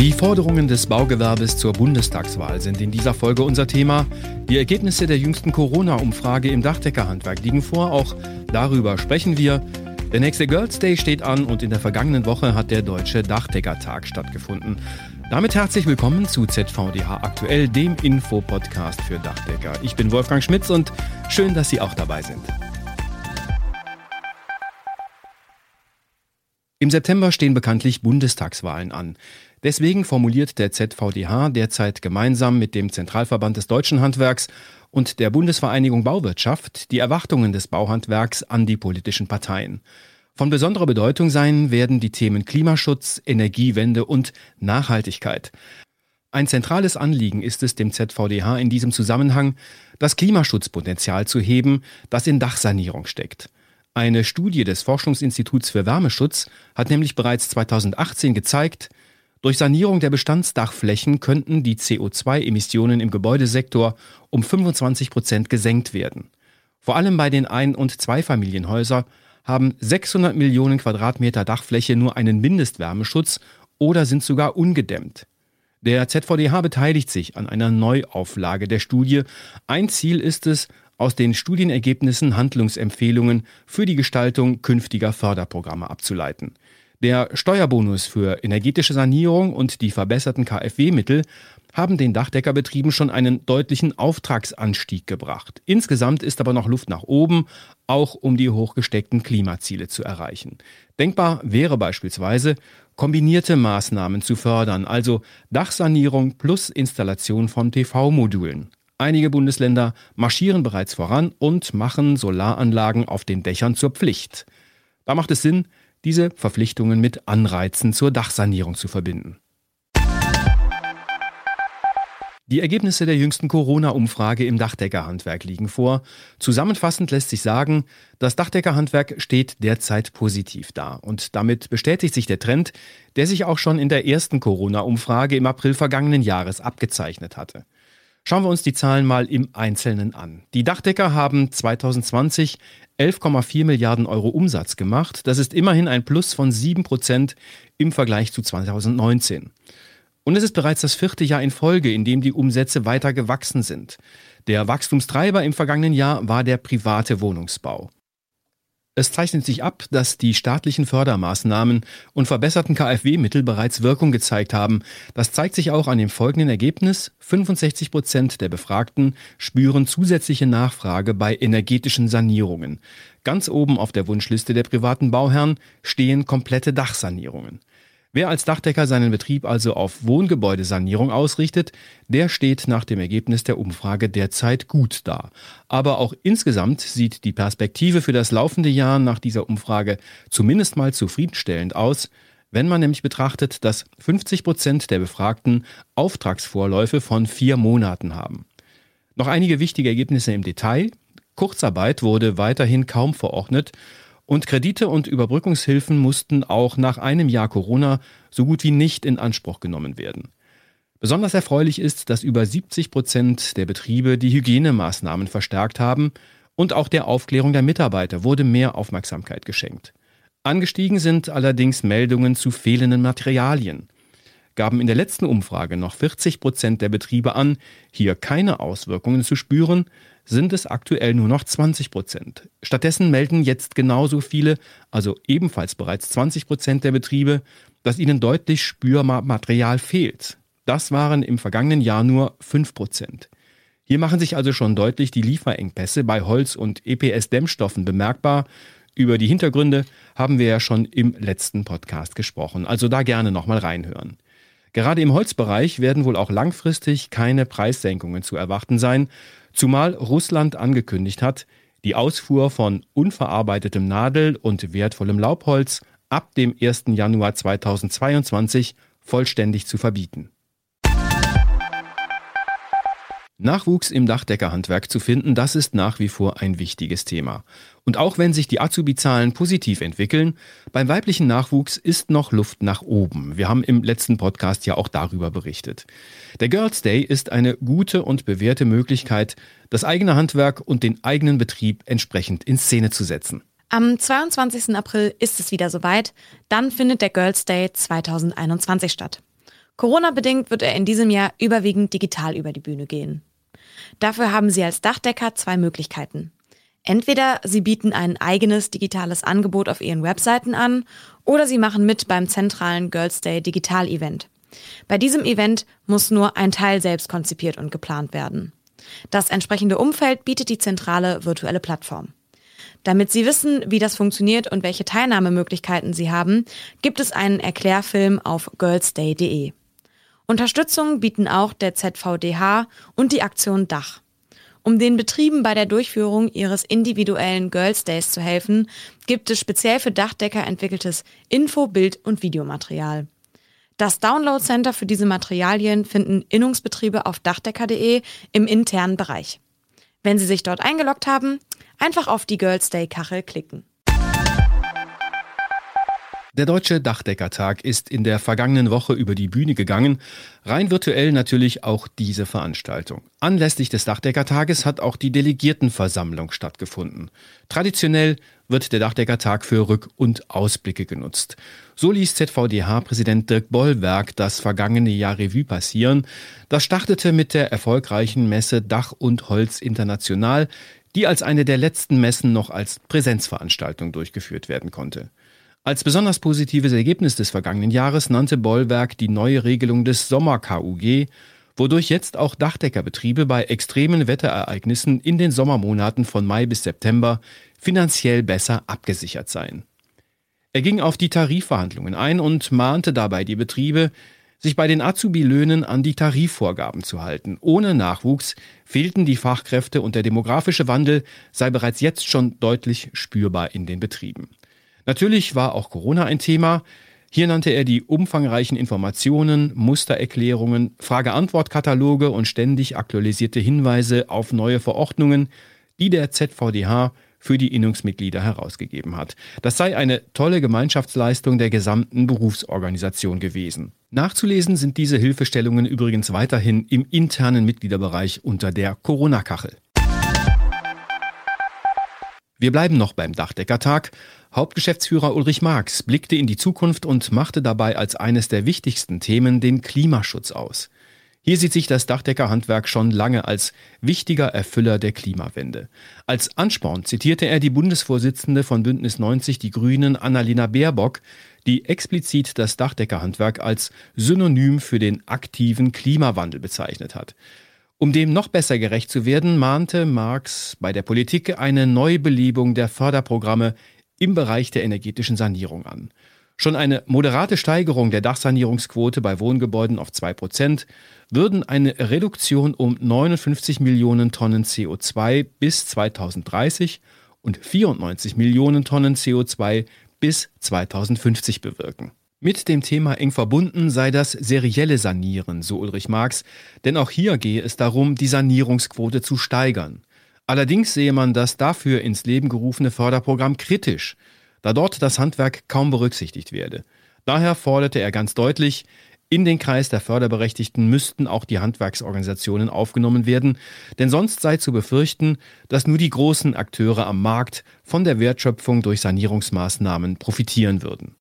Die Forderungen des Baugewerbes zur Bundestagswahl sind in dieser Folge unser Thema. Die Ergebnisse der jüngsten Corona-Umfrage im Dachdeckerhandwerk liegen vor. Auch darüber sprechen wir. Der nächste Girls Day steht an und in der vergangenen Woche hat der Deutsche Dachdeckertag stattgefunden. Damit herzlich willkommen zu ZVDH Aktuell, dem Infopodcast für Dachdecker. Ich bin Wolfgang Schmitz und schön, dass Sie auch dabei sind. Im September stehen bekanntlich Bundestagswahlen an. Deswegen formuliert der ZVDH derzeit gemeinsam mit dem Zentralverband des deutschen Handwerks und der Bundesvereinigung Bauwirtschaft die Erwartungen des Bauhandwerks an die politischen Parteien. Von besonderer Bedeutung sein werden die Themen Klimaschutz, Energiewende und Nachhaltigkeit. Ein zentrales Anliegen ist es dem ZVDH in diesem Zusammenhang, das Klimaschutzpotenzial zu heben, das in Dachsanierung steckt. Eine Studie des Forschungsinstituts für Wärmeschutz hat nämlich bereits 2018 gezeigt, durch Sanierung der Bestandsdachflächen könnten die CO2-Emissionen im Gebäudesektor um 25 Prozent gesenkt werden. Vor allem bei den Ein- und Zweifamilienhäusern haben 600 Millionen Quadratmeter Dachfläche nur einen Mindestwärmeschutz oder sind sogar ungedämmt. Der ZVDH beteiligt sich an einer Neuauflage der Studie. Ein Ziel ist es, aus den Studienergebnissen Handlungsempfehlungen für die Gestaltung künftiger Förderprogramme abzuleiten. Der Steuerbonus für energetische Sanierung und die verbesserten KfW-Mittel haben den Dachdeckerbetrieben schon einen deutlichen Auftragsanstieg gebracht. Insgesamt ist aber noch Luft nach oben, auch um die hochgesteckten Klimaziele zu erreichen. Denkbar wäre beispielsweise, kombinierte Maßnahmen zu fördern, also Dachsanierung plus Installation von PV-Modulen. Einige Bundesländer marschieren bereits voran und machen Solaranlagen auf den Dächern zur Pflicht. Da macht es Sinn, diese Verpflichtungen mit Anreizen zur Dachsanierung zu verbinden. Die Ergebnisse der jüngsten Corona-Umfrage im Dachdeckerhandwerk liegen vor. Zusammenfassend lässt sich sagen, das Dachdeckerhandwerk steht derzeit positiv da. Und damit bestätigt sich der Trend, der sich auch schon in der ersten Corona-Umfrage im April vergangenen Jahres abgezeichnet hatte. Schauen wir uns die Zahlen mal im Einzelnen an. Die Dachdecker haben 2020 11,4 Milliarden Euro Umsatz gemacht. Das ist immerhin ein Plus von 7 Prozent im Vergleich zu 2019. Und es ist bereits das vierte Jahr in Folge, in dem die Umsätze weiter gewachsen sind. Der Wachstumstreiber im vergangenen Jahr war der private Wohnungsbau. Es zeichnet sich ab, dass die staatlichen Fördermaßnahmen und verbesserten KfW-Mittel bereits Wirkung gezeigt haben. Das zeigt sich auch an dem folgenden Ergebnis. 65 Prozent der Befragten spüren zusätzliche Nachfrage bei energetischen Sanierungen. Ganz oben auf der Wunschliste der privaten Bauherren stehen komplette Dachsanierungen. Wer als Dachdecker seinen Betrieb also auf Wohngebäudesanierung ausrichtet, der steht nach dem Ergebnis der Umfrage derzeit gut da. Aber auch insgesamt sieht die Perspektive für das laufende Jahr nach dieser Umfrage zumindest mal zufriedenstellend aus, wenn man nämlich betrachtet, dass 50 Prozent der Befragten Auftragsvorläufe von vier Monaten haben. Noch einige wichtige Ergebnisse im Detail. Kurzarbeit wurde weiterhin kaum verordnet und Kredite und Überbrückungshilfen mussten auch nach einem Jahr Corona so gut wie nicht in Anspruch genommen werden. Besonders erfreulich ist, dass über 70 Prozent der Betriebe die Hygienemaßnahmen verstärkt haben und auch der Aufklärung der Mitarbeiter wurde mehr Aufmerksamkeit geschenkt. Angestiegen sind allerdings Meldungen zu fehlenden Materialien. Gaben in der letzten Umfrage noch 40 Prozent der Betriebe an, hier keine Auswirkungen zu spüren, sind es aktuell nur noch 20 Prozent. Stattdessen melden jetzt genauso viele, also ebenfalls bereits 20 Prozent der Betriebe, dass ihnen deutlich spürbar Material fehlt. Das waren im vergangenen Jahr nur 5 Prozent. Hier machen sich also schon deutlich die Lieferengpässe bei Holz- und EPS-Dämmstoffen bemerkbar. Über die Hintergründe haben wir ja schon im letzten Podcast gesprochen, also da gerne nochmal reinhören. Gerade im Holzbereich werden wohl auch langfristig keine Preissenkungen zu erwarten sein, zumal Russland angekündigt hat, die Ausfuhr von unverarbeitetem Nadel- und wertvollem Laubholz ab dem 1. Januar 2022 vollständig zu verbieten. Nachwuchs im Dachdeckerhandwerk zu finden, das ist nach wie vor ein wichtiges Thema. Und auch wenn sich die Azubi-Zahlen positiv entwickeln, beim weiblichen Nachwuchs ist noch Luft nach oben. Wir haben im letzten Podcast ja auch darüber berichtet. Der Girls Day ist eine gute und bewährte Möglichkeit, das eigene Handwerk und den eigenen Betrieb entsprechend in Szene zu setzen. Am 22. April ist es wieder soweit. Dann findet der Girls Day 2021 statt. Corona-bedingt wird er in diesem Jahr überwiegend digital über die Bühne gehen. Dafür haben Sie als Dachdecker zwei Möglichkeiten. Entweder Sie bieten ein eigenes digitales Angebot auf Ihren Webseiten an oder Sie machen mit beim zentralen Girls Day Digital Event. Bei diesem Event muss nur ein Teil selbst konzipiert und geplant werden. Das entsprechende Umfeld bietet die zentrale virtuelle Plattform. Damit Sie wissen, wie das funktioniert und welche Teilnahmemöglichkeiten Sie haben, gibt es einen Erklärfilm auf girlsday.de. Unterstützung bieten auch der ZVDH und die Aktion Dach. Um den Betrieben bei der Durchführung ihres individuellen Girls Days zu helfen, gibt es speziell für Dachdecker entwickeltes Info-, Bild- und Videomaterial. Das Download Center für diese Materialien finden Innungsbetriebe auf dachdecker.de im internen Bereich. Wenn Sie sich dort eingeloggt haben, einfach auf die Girls Day Kachel klicken. Der Deutsche Dachdeckertag ist in der vergangenen Woche über die Bühne gegangen, rein virtuell natürlich auch diese Veranstaltung. Anlässlich des Dachdeckertages hat auch die Delegiertenversammlung stattgefunden. Traditionell wird der Dachdeckertag für Rück- und Ausblicke genutzt. So ließ ZVDH-Präsident Dirk Bollwerk das vergangene Jahr Revue passieren. Das startete mit der erfolgreichen Messe Dach und Holz International, die als eine der letzten Messen noch als Präsenzveranstaltung durchgeführt werden konnte. Als besonders positives Ergebnis des vergangenen Jahres nannte Bollwerk die neue Regelung des Sommer-KUG, wodurch jetzt auch Dachdeckerbetriebe bei extremen Wetterereignissen in den Sommermonaten von Mai bis September finanziell besser abgesichert seien. Er ging auf die Tarifverhandlungen ein und mahnte dabei die Betriebe, sich bei den Azubi-Löhnen an die Tarifvorgaben zu halten. Ohne Nachwuchs fehlten die Fachkräfte und der demografische Wandel sei bereits jetzt schon deutlich spürbar in den Betrieben. Natürlich war auch Corona ein Thema. Hier nannte er die umfangreichen Informationen, Mustererklärungen, Frage-Antwort-Kataloge und ständig aktualisierte Hinweise auf neue Verordnungen, die der ZVDH für die Innungsmitglieder herausgegeben hat. Das sei eine tolle Gemeinschaftsleistung der gesamten Berufsorganisation gewesen. Nachzulesen sind diese Hilfestellungen übrigens weiterhin im internen Mitgliederbereich unter der Corona-Kachel. Wir bleiben noch beim Dachdeckertag. Hauptgeschäftsführer Ulrich Marx blickte in die Zukunft und machte dabei als eines der wichtigsten Themen den Klimaschutz aus. Hier sieht sich das Dachdeckerhandwerk schon lange als wichtiger Erfüller der Klimawende. Als Ansporn zitierte er die Bundesvorsitzende von Bündnis 90 Die Grünen, Annalena Baerbock, die explizit das Dachdeckerhandwerk als Synonym für den aktiven Klimawandel bezeichnet hat. Um dem noch besser gerecht zu werden, mahnte Marx bei der Politik eine Neubelebung der Förderprogramme im Bereich der energetischen Sanierung an. Schon eine moderate Steigerung der Dachsanierungsquote bei Wohngebäuden auf 2% würden eine Reduktion um 59 Millionen Tonnen CO2 bis 2030 und 94 Millionen Tonnen CO2 bis 2050 bewirken. Mit dem Thema eng verbunden sei das serielle Sanieren, so Ulrich Marx, denn auch hier gehe es darum, die Sanierungsquote zu steigern. Allerdings sehe man das dafür ins Leben gerufene Förderprogramm kritisch, da dort das Handwerk kaum berücksichtigt werde. Daher forderte er ganz deutlich, in den Kreis der Förderberechtigten müssten auch die Handwerksorganisationen aufgenommen werden, denn sonst sei zu befürchten, dass nur die großen Akteure am Markt von der Wertschöpfung durch Sanierungsmaßnahmen profitieren würden.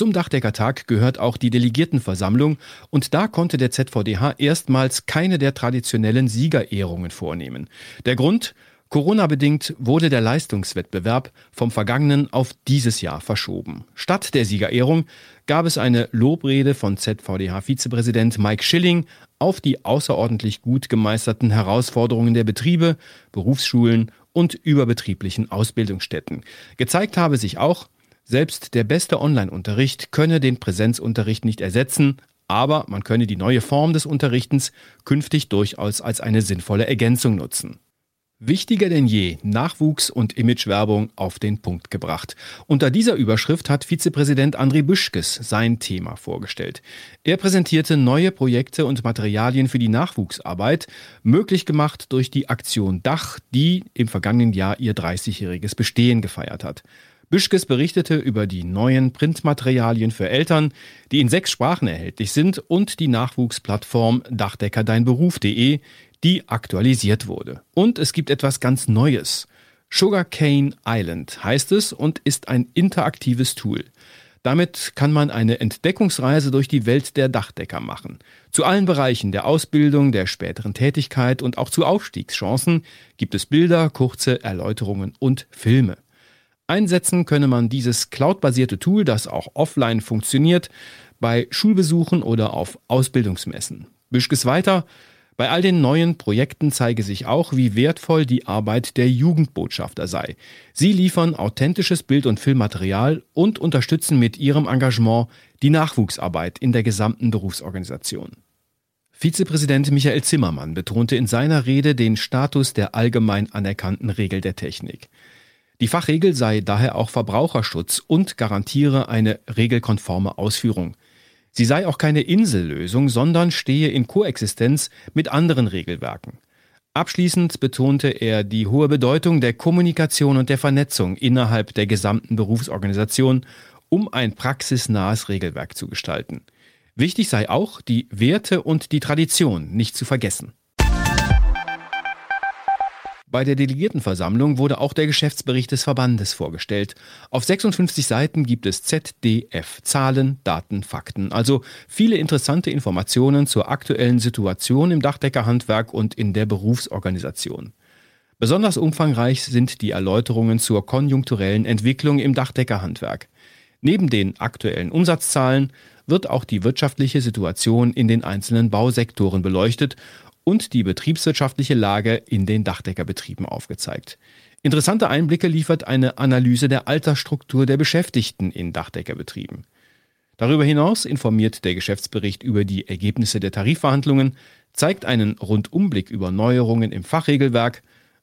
Zum Dachdeckertag gehört auch die Delegiertenversammlung und da konnte der ZVDH erstmals keine der traditionellen Siegerehrungen vornehmen. Der Grund? Corona-bedingt wurde der Leistungswettbewerb vom vergangenen auf dieses Jahr verschoben. Statt der Siegerehrung gab es eine Lobrede von ZVDH-Vizepräsident Mike Schilling auf die außerordentlich gut gemeisterten Herausforderungen der Betriebe, Berufsschulen und überbetrieblichen Ausbildungsstätten. Gezeigt habe sich auch, selbst der beste Online-Unterricht könne den Präsenzunterricht nicht ersetzen, aber man könne die neue Form des Unterrichtens künftig durchaus als eine sinnvolle Ergänzung nutzen. Wichtiger denn je, Nachwuchs und Imagewerbung auf den Punkt gebracht. Unter dieser Überschrift hat Vizepräsident André Büschkes sein Thema vorgestellt. Er präsentierte neue Projekte und Materialien für die Nachwuchsarbeit, möglich gemacht durch die Aktion Dach, die im vergangenen Jahr ihr 30-jähriges Bestehen gefeiert hat. Büschkes berichtete über die neuen Printmaterialien für Eltern, die in sechs Sprachen erhältlich sind und die Nachwuchsplattform dachdeckerdeinberuf.de, die aktualisiert wurde. Und es gibt etwas ganz Neues. Sugarcane Island heißt es und ist ein interaktives Tool. Damit kann man eine Entdeckungsreise durch die Welt der Dachdecker machen. Zu allen Bereichen der Ausbildung, der späteren Tätigkeit und auch zu Aufstiegschancen gibt es Bilder, kurze Erläuterungen und Filme. Einsetzen könne man dieses cloudbasierte Tool, das auch offline funktioniert, bei Schulbesuchen oder auf Ausbildungsmessen. Büschkes weiter, bei all den neuen Projekten zeige sich auch, wie wertvoll die Arbeit der Jugendbotschafter sei. Sie liefern authentisches Bild- und Filmmaterial und unterstützen mit ihrem Engagement die Nachwuchsarbeit in der gesamten Berufsorganisation. Vizepräsident Michael Zimmermann betonte in seiner Rede den Status der allgemein anerkannten Regel der Technik. Die Fachregel sei daher auch Verbraucherschutz und garantiere eine regelkonforme Ausführung. Sie sei auch keine Insellösung, sondern stehe in Koexistenz mit anderen Regelwerken. Abschließend betonte er die hohe Bedeutung der Kommunikation und der Vernetzung innerhalb der gesamten Berufsorganisation, um ein praxisnahes Regelwerk zu gestalten. Wichtig sei auch, die Werte und die Tradition nicht zu vergessen. Bei der Delegiertenversammlung wurde auch der Geschäftsbericht des Verbandes vorgestellt. Auf 56 Seiten gibt es ZDF, Zahlen, Daten, Fakten, also viele interessante Informationen zur aktuellen Situation im Dachdeckerhandwerk und in der Berufsorganisation. Besonders umfangreich sind die Erläuterungen zur konjunkturellen Entwicklung im Dachdeckerhandwerk. Neben den aktuellen Umsatzzahlen wird auch die wirtschaftliche Situation in den einzelnen Bausektoren beleuchtet und die betriebswirtschaftliche Lage in den Dachdeckerbetrieben aufgezeigt. Interessante Einblicke liefert eine Analyse der Altersstruktur der Beschäftigten in Dachdeckerbetrieben. Darüber hinaus informiert der Geschäftsbericht über die Ergebnisse der Tarifverhandlungen, zeigt einen Rundumblick über Neuerungen im Fachregelwerk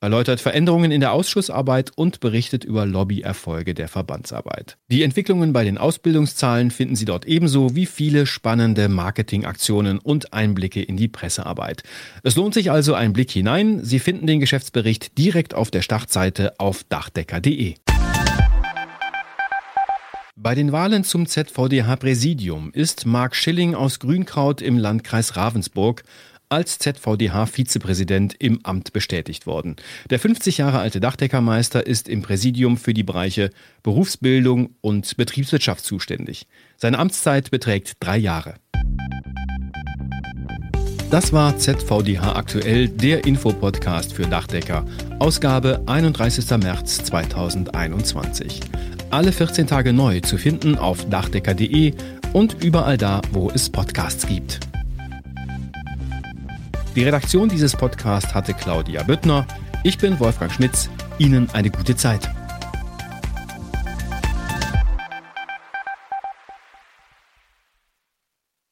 erläutert Veränderungen in der Ausschussarbeit und berichtet über Lobbyerfolge der Verbandsarbeit. Die Entwicklungen bei den Ausbildungszahlen finden Sie dort ebenso wie viele spannende Marketingaktionen und Einblicke in die Pressearbeit. Es lohnt sich also ein Blick hinein. Sie finden den Geschäftsbericht direkt auf der Startseite auf dachdecker.de. Bei den Wahlen zum ZVDH-Präsidium ist Marc Schilling aus Grünkraut im Landkreis Ravensburg als ZVDH-Vizepräsident im Amt bestätigt worden. Der 50 Jahre alte Dachdeckermeister ist im Präsidium für die Bereiche Berufsbildung und Betriebswirtschaft zuständig. Seine Amtszeit beträgt drei Jahre. Das war ZVDH aktuell, der Infopodcast für Dachdecker, Ausgabe 31. März 2021. Alle 14 Tage neu zu finden auf dachdecker.de und überall da, wo es Podcasts gibt. Die Redaktion dieses Podcasts hatte Claudia Büttner. Ich bin Wolfgang Schmitz. Ihnen eine gute Zeit.